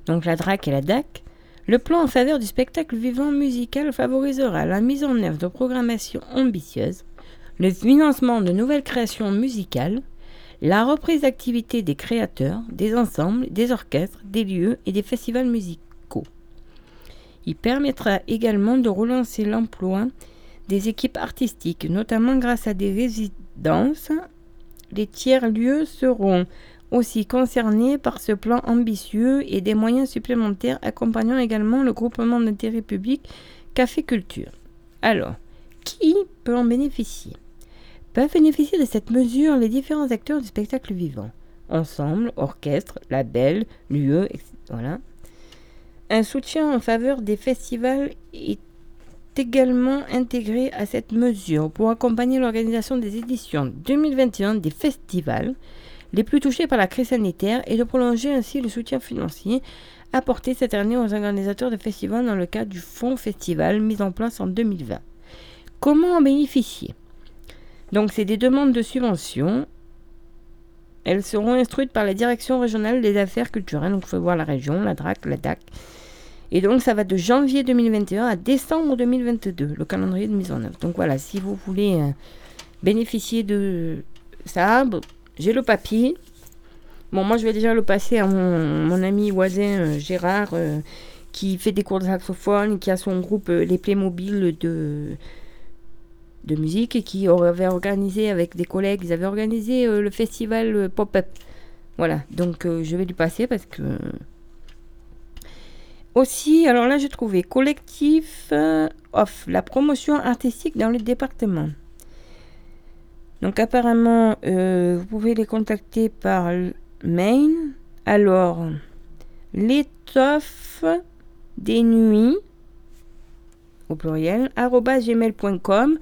donc la DRAC et la DAC, le plan en faveur du spectacle vivant musical favorisera la mise en œuvre de programmations ambitieuses, le financement de nouvelles créations musicales, la reprise d'activité des créateurs, des ensembles, des orchestres, des lieux et des festivals musicaux. Il permettra également de relancer l'emploi des équipes artistiques, notamment grâce à des résidences. Les tiers-lieux seront aussi concernés par ce plan ambitieux et des moyens supplémentaires accompagnant également le groupement d'intérêt public Café Culture. Alors, qui peut en bénéficier? Peuvent bénéficier de cette mesure les différents acteurs du spectacle vivant. Ensemble, orchestre, label, lieu, etc. Un soutien en faveur des festivals est également intégré à cette mesure pour accompagner l'organisation des éditions 2021 des festivals les plus touchés par la crise sanitaire et de prolonger ainsi le soutien financier apporté cette année aux organisateurs de festivals dans le cadre du fonds festival mis en place en 2020. Comment en bénéficier? Donc c'est des demandes de subventions. Elles seront instruites par la Direction régionale des affaires culturelles, donc il faut voir la région, la DRAC, la DAC. Et donc ça va de janvier 2021 à décembre 2022, le calendrier de mise en œuvre. Donc voilà, si vous voulez euh, bénéficier de ça, j'ai le papier. Bon, moi je vais déjà le passer à mon, ami voisin euh, Gérard, euh, qui fait des cours de saxophone, qui a son groupe euh, Les Playmobil de, de musique et qui avait organisé avec des collègues, ils avaient organisé le festival Pop-Up. Voilà, donc je vais lui passer parce que. Aussi, alors là j'ai trouvé collectif off, la promotion artistique dans le département. Donc apparemment, euh, vous pouvez les contacter par mail. Alors, l'étoffe des nuits, au pluriel, gmail.com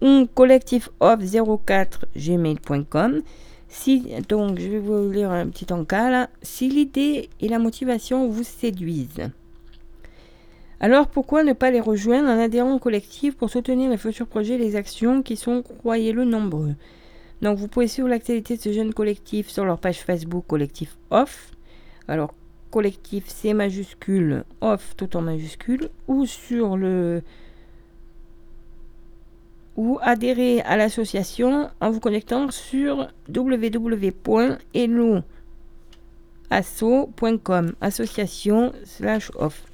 ou collectifoff04 gmail.com. Si, donc, je vais vous lire un petit encas là. Si l'idée et la motivation vous séduisent. Alors pourquoi ne pas les rejoindre en adhérant au collectif pour soutenir les futurs projets et les actions qui sont, croyez-le, nombreux? Donc vous pouvez suivre l'actualité de ce jeune collectif sur leur page Facebook Collectif Off. Alors collectif C majuscule, off tout en majuscule, ou sur le ou adhérer à l'association en vous connectant sur www.helloasso.com association slash off.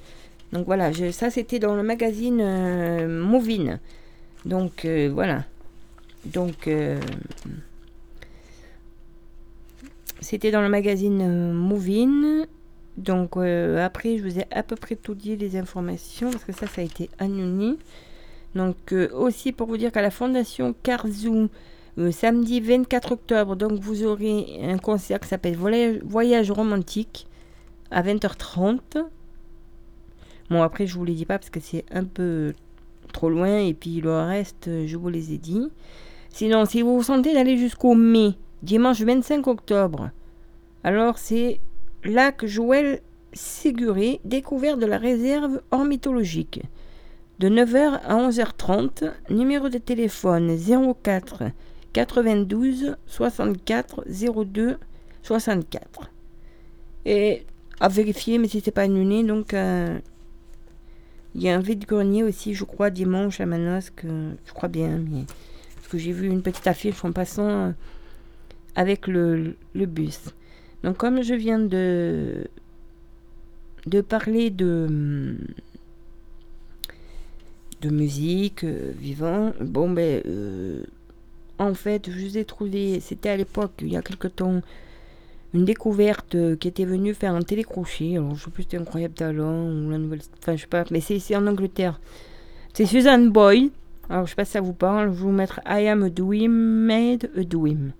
Donc voilà, ça c'était dans le magazine euh, Movin. Donc euh, voilà. Donc euh, c'était dans le magazine euh, Movin. Donc après, je vous ai à peu près tout dit les informations parce que ça, ça a été anonyme. Donc aussi pour vous dire qu'à la Fondation Carzou, samedi 24 octobre, donc vous aurez un concert qui s'appelle Voyage romantique à 20h30. Bon après je vous les dis pas parce que c'est un peu trop loin et puis le reste euh, je vous les ai dit. Sinon si vous vous sentez d'aller jusqu'au mai, dimanche 25 octobre, alors c'est Lac Joël Séguré, découverte de la réserve ornithologique. de 9h à 11h30. Numéro de téléphone 04 92 64 02 64. Et à vérifier, mais si pas annulé, donc euh, il y a un vide-grenier aussi, je crois, dimanche à Manosque, je crois bien, parce que j'ai vu une petite affiche en passant euh, avec le, bus. Donc comme je viens de parler de de musique euh, vivant, bon ben euh, en fait je vous ai trouvé, c'était à l'époque il y a quelque temps une découverte euh, qui était venue faire un télécrochet. Alors, je sais plus si c'était Incroyable Talent ou la nouvelle. Enfin, je sais pas, mais c'est ici en Angleterre. C'est Suzanne Boyle. Alors, je sais pas si ça vous parle. Je vais vous mettre I am a dream made a dream.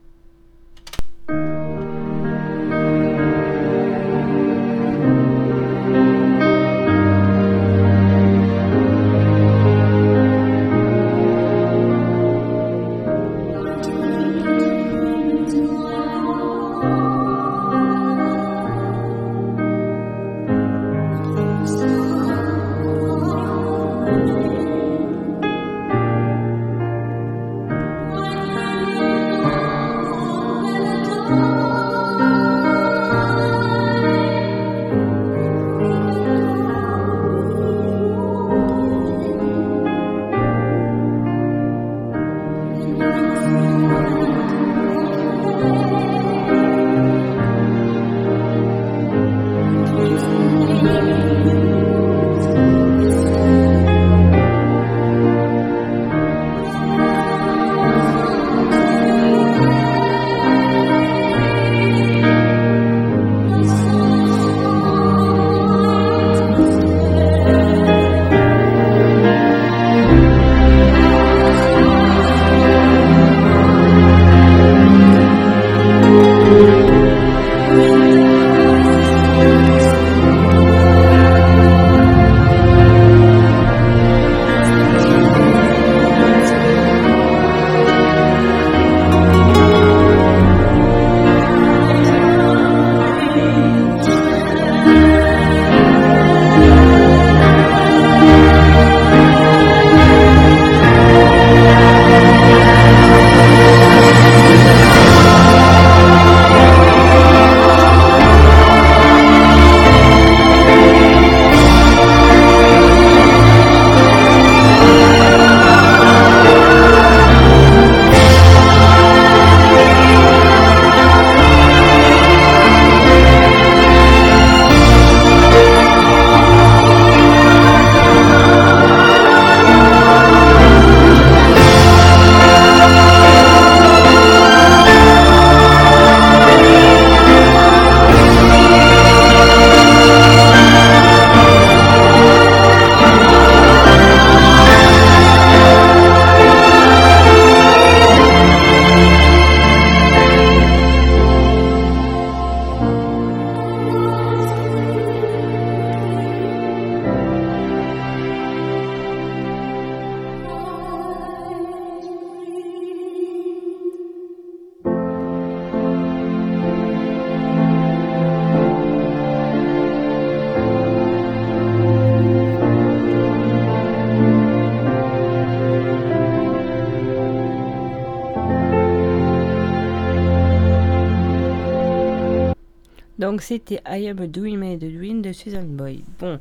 C'était I Am a Dream and a de Susan Boy. Bon,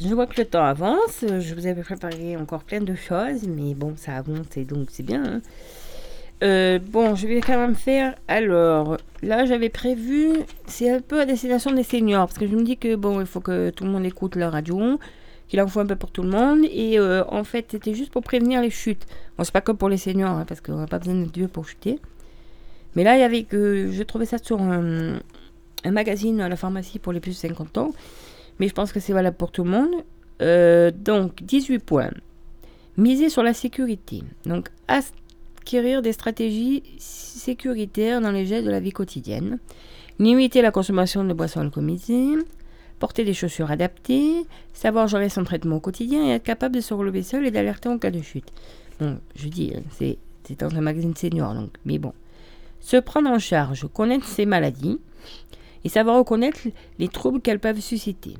je vois que le temps avance. Je vous avais préparé encore plein de choses, mais bon, ça avance et donc c'est bien. hein. Euh, bon, je vais quand même faire. Alors, là, j'avais prévu. C'est un peu à destination des seniors parce que je me dis que bon, il faut que tout le monde écoute la radio, qu'il en faut un peu pour tout le monde. Et euh, en fait, c'était juste pour prévenir les chutes. Bon, c'est pas que pour les seniors, hein, parce qu'on n'a pas besoin d'être vieux pour chuter. Mais là, il y avait que. Je trouvais ça sur un, un magazine à la pharmacie pour les plus de 50 ans. Mais je pense que c'est valable pour tout le monde. Euh, donc, 18 points. Miser sur la sécurité. Donc, acquérir des stratégies sécuritaires dans les gestes de la vie quotidienne. Limiter la consommation de boissons alcoolisées. Porter des chaussures adaptées. Savoir gérer son traitement au quotidien et être capable de se relever seul et d'alerter en cas de chute. Bon, je dis, c'est c'est dans un magazine senior, donc, mais bon. Se prendre en charge, connaître ses maladies et savoir reconnaître les troubles qu'elles peuvent susciter.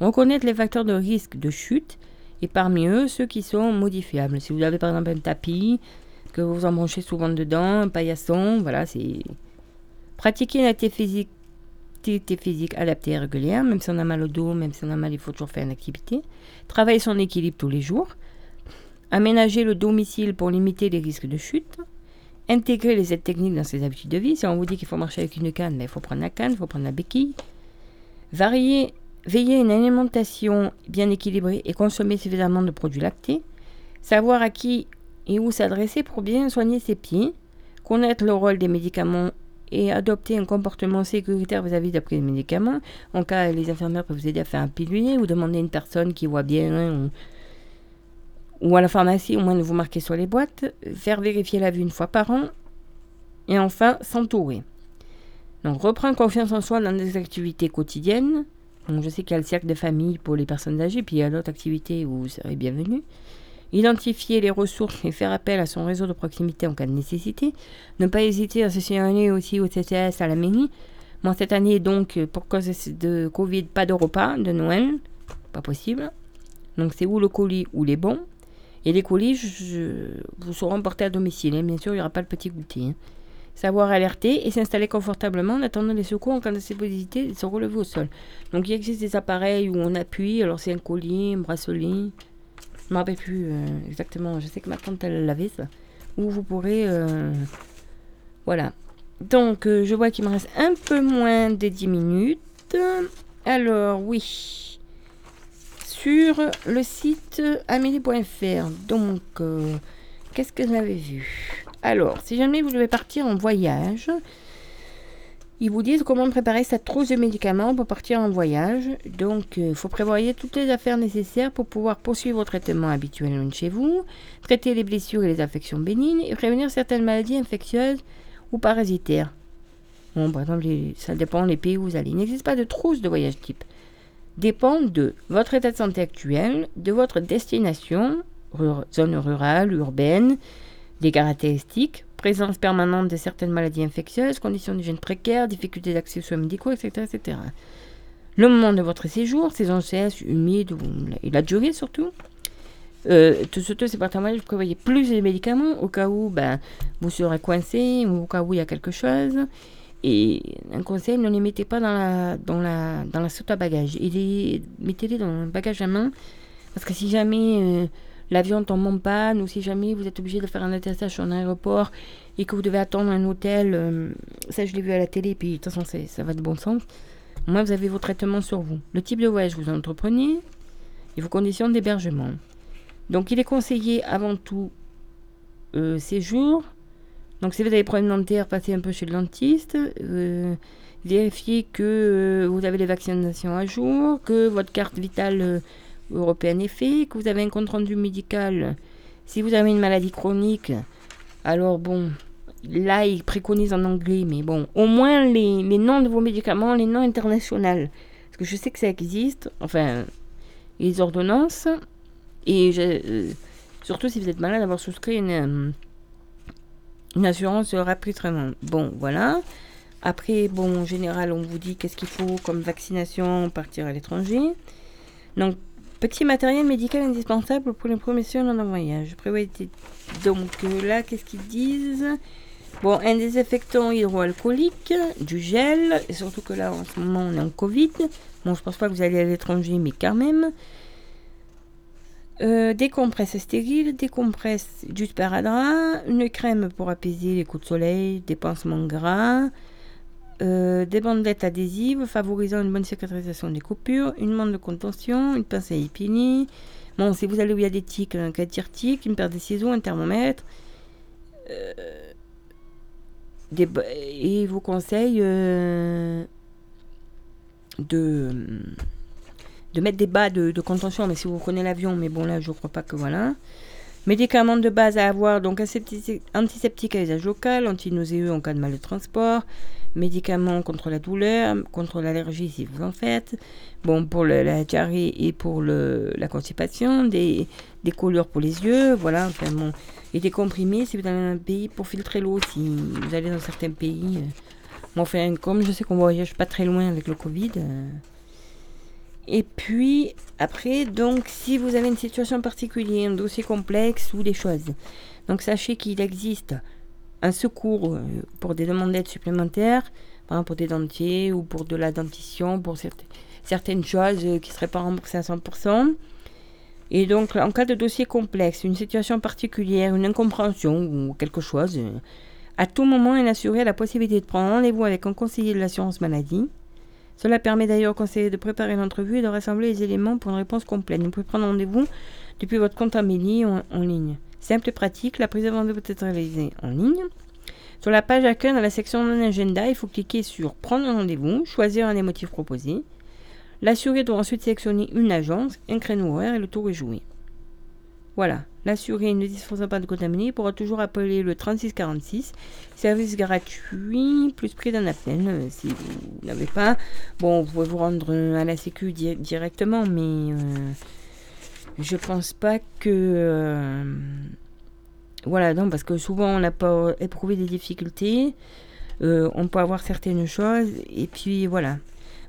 Reconnaître les facteurs de risque de chute et parmi eux, ceux qui sont modifiables. Si vous avez par exemple un tapis, que vous vous en branchez souvent dedans, un paillasson, voilà, c'est... Pratiquer une activité physique, activité physique adaptée et régulière, même si on a mal au dos, même si on a mal, il faut toujours faire une activité. Travailler son équilibre tous les jours. Aménager le domicile pour limiter les risques de chute. Intégrer les aides techniques dans ses habitudes de vie. Si on vous dit qu'il faut marcher avec une canne, mais il faut prendre la canne, il faut prendre la béquille. Varier, veiller à une alimentation bien équilibrée et consommer suffisamment de produits lactés. Savoir à qui et où s'adresser pour bien soigner ses pieds. Connaître le rôle des médicaments et adopter un comportement sécuritaire vis-à-vis d'après les médicaments. En cas, les infirmières peuvent vous aider à faire un pilulier ou demander une personne qui voit bien ou à la pharmacie, au moins de vous marquer sur les boîtes, faire vérifier la vue une fois par an, et enfin s'entourer. Donc reprendre confiance en soi dans des activités quotidiennes. Donc je sais qu'il y a le cercle de famille pour les personnes âgées, puis il y a d'autres activités où vous serez bienvenu. Identifier les ressources et faire appel à son réseau de proximité en cas de nécessité. Ne pas hésiter à se signaler aussi au TTS à la mairie. Moi cette année donc pour cause de Covid, pas de repas de Noël, pas possible. Donc c'est ou le colis ou les bons. Et les colis, vous seront portés à domicile. Hein. Bien sûr, il n'y aura pas le petit goûter. Hein. Savoir alerter et s'installer confortablement en attendant les secours en cas de possibilité de se relever au sol. Donc il existe des appareils où on appuie. Alors c'est un colis, un bracelet. Je ne me rappelle plus euh, exactement. Je sais que ma tante elle l'avait ça. Où vous pourrez. Euh, voilà. Donc euh, je vois qu'il me reste un peu moins de 10 minutes. Alors oui sur le site amélie.fr. Donc, euh, qu'est-ce que j'avais vu? Alors, si jamais vous devez partir en voyage, ils vous disent comment préparer sa trousse de médicaments pour partir en voyage. Donc, il euh, faut prévoir toutes les affaires nécessaires pour pouvoir poursuivre vos traitements habituels chez vous, traiter les blessures et les affections bénignes et prévenir certaines maladies infectieuses ou parasitaires. Bon, par exemple, ça dépend des pays où vous allez. Il n'existe pas de trousse de voyage type dépend de votre état de santé actuel, de votre destination, zone rurale, urbaine, des caractéristiques, présence permanente de certaines maladies infectieuses, conditions d'hygiène précaires, difficultés d'accès aux soins médicaux, etc., etc. Le moment de votre séjour, saison sèche, humide, et la durée surtout. Euh, tout surtout, c'est par vous prévoyez plus de médicaments au cas où ben, vous serez coincé ou au cas où il y a quelque chose. Et un conseil, ne les mettez pas dans la, dans la, dans la soute à bagages. Mettez-les dans un bagage à main. Parce que si jamais euh, l'avion tombe en panne ou si jamais vous êtes obligé de faire un atterrissage un aéroport et que vous devez attendre un hôtel, euh, ça je l'ai vu à la télé, puis de toute façon ça va de bon sens. Moi, vous avez vos traitements sur vous. Le type de voyage que vous entreprenez et vos conditions d'hébergement. Donc il est conseillé avant tout euh, séjour, donc si vous avez des problèmes dentaires, passez un peu chez le dentiste. Euh, vérifiez que euh, vous avez les vaccinations à jour, que votre carte vitale euh, européenne est faite, que vous avez un compte rendu médical. Si vous avez une maladie chronique, alors bon, là ils préconisent en anglais, mais bon, au moins les, noms de vos médicaments, les noms internationaux. Parce que je sais que ça existe, enfin, les ordonnances. Et surtout si vous êtes malade, d'avoir souscrit une une assurance rapatriement. Bon, voilà. Après, bon, en général, on vous dit qu'est-ce qu'il faut comme vaccination, partir à l'étranger. Donc, petit matériel médical indispensable pour les promotions dans un voyage. Donc euh, là, qu'est-ce qu'ils disent? Bon, un désinfectant hydroalcoolique, du gel, et surtout que là, en ce moment, on est en Covid. Bon, je pense pas que vous allez à l'étranger, mais quand même. Euh, des compresses stériles, des compresses du sparadrap, une crème pour apaiser les coups de soleil, des pansements gras, euh, des bandelettes adhésives favorisant une bonne cicatrisation des coupures, une bande de contention, une pince à épiler. Bon, si vous allez où il y a des tiques, un tique, une paire de ciseaux, un thermomètre. Euh, et vous conseille de de mettre des bas de, contention, mais si vous prenez l'avion, mais bon là je crois pas que voilà. Médicaments de base à avoir, donc antiseptique à usage local, antinauséeux en cas de mal de transport, médicaments contre la douleur, contre l'allergie si vous en faites, bon pour la diarrhée et pour la constipation, des, des couleurs pour les yeux, voilà, enfin bon, et des comprimés si vous allez dans un pays pour filtrer l'eau, si vous allez dans certains pays. Euh, bon, enfin, comme je sais qu'on voyage pas très loin avec le Covid. Euh, Et puis, après, donc, si vous avez une situation particulière, un dossier complexe ou des choses, donc sachez qu'il existe un secours euh, pour des demandes d'aide supplémentaires, par exemple pour des dentiers ou pour de la dentition, pour certaines choses qui ne seraient pas remboursées à 100%. Et donc, en cas de dossier complexe, une situation particulière, une incompréhension ou quelque chose, euh, à tout moment, un assuré a la possibilité de prendre rendez-vous avec un conseiller de l'assurance maladie. Cela permet d'ailleurs au conseiller de préparer l'entrevue et de rassembler les éléments pour une réponse complète. Vous pouvez prendre rendez-vous depuis votre compte Amélie en, en ligne. Simple et pratique, la prise de rendez-vous peut être réalisée en ligne. Sur la page accueil, dans la section non agenda, il faut cliquer sur Prendre un rendez-vous, choisir un des motifs proposés. L'assuré doit ensuite sélectionner une agence, un créneau horaire et le tour est joué. Voilà, l'assuré ne disposant pas de compte pourra toujours appeler le 3646, service gratuit plus prix d'un appel. Euh, si vous n'avez pas, bon, vous pouvez vous rendre à la Sécu directement, mais euh, je pense pas que. Euh, voilà, non, parce que souvent on n'a pas éprouvé des difficultés, on peut avoir certaines choses, et puis voilà.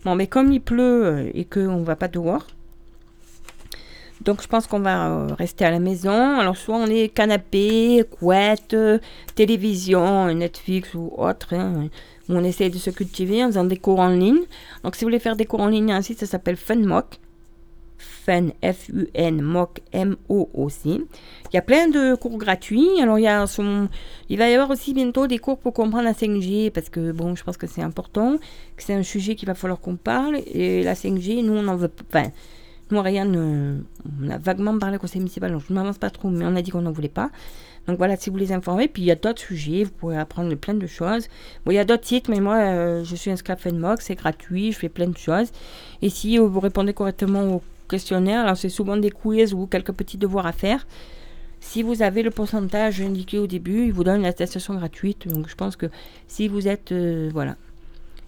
Bon, mais comme il pleut et qu'on ne va pas dehors, donc je pense qu'on va euh, rester à la maison. Alors soit on est canapé, couette, télévision, Netflix ou autre. Hein, où on essaye de se cultiver en faisant des cours en ligne. Donc si vous voulez faire des cours en ligne, site ça s'appelle FunMock. Fun, F-U-N, Mock, M-O-O-C. Il y a plein de cours gratuits. Alors, il, y a il va y avoir aussi bientôt des cours pour comprendre la 5G, parce que, bon, je pense que c'est important, que c'est un sujet qu'il va falloir qu'on parle. Et la 5G, nous, on en veut pas. Nous, Ariane, on a vaguement parlé au conseil municipal, donc je ne m'avance pas trop, mais on a dit qu'on n'en voulait pas. Donc voilà, si vous les informez, puis il y a d'autres sujets, vous pourrez apprendre plein de choses. Bon, il y a d'autres sites, mais moi, euh, je suis un scrap Fenmox, c'est gratuit, je fais plein de choses. Et si vous répondez correctement au questionnaire, alors c'est souvent des quiz ou quelques petits devoirs à faire. Si vous avez le pourcentage indiqué au début, il vous donne une gratuite. Donc je pense que si vous êtes... Euh, voilà.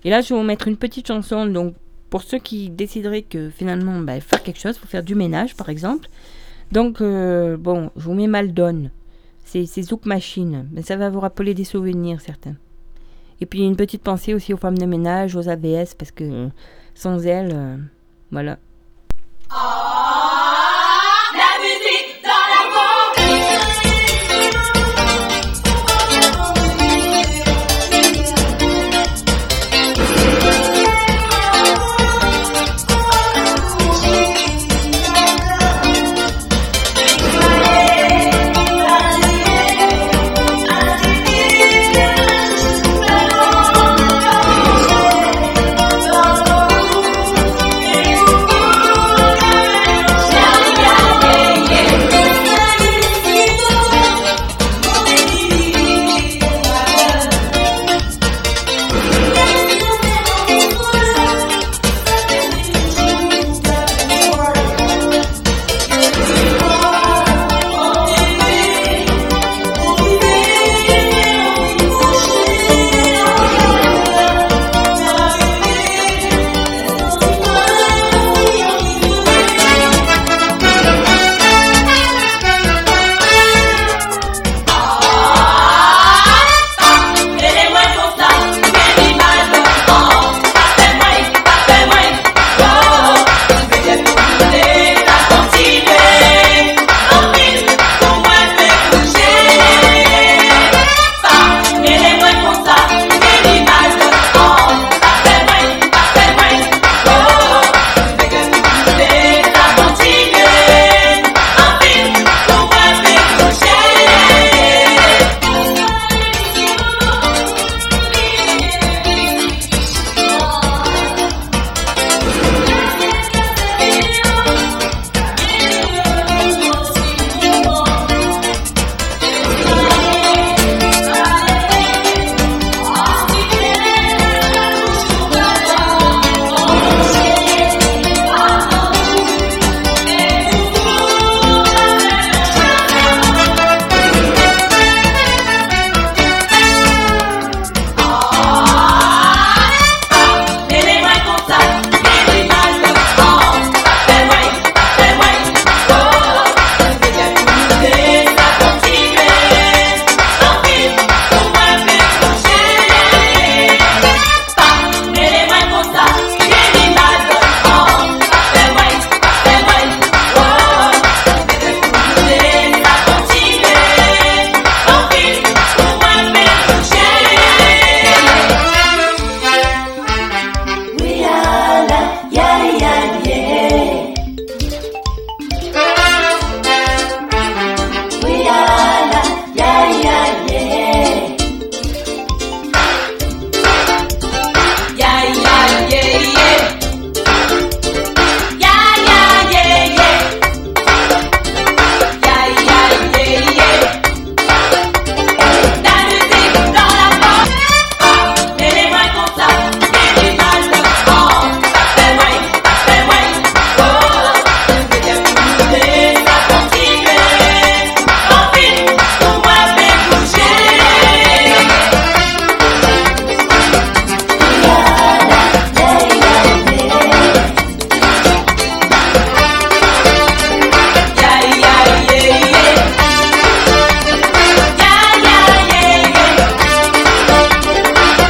Et là, je vais vous mettre une petite chanson donc pour ceux qui décideraient que finalement, bah, faire quelque chose, faut faire du ménage par exemple. Donc, euh, bon, je vous mets Maldon. C'est Zouk Machine. Mais ça va vous rappeler des souvenirs certains. Et puis une petite pensée aussi aux femmes de ménage, aux ABS, parce que sans elles, euh, voilà. Ah.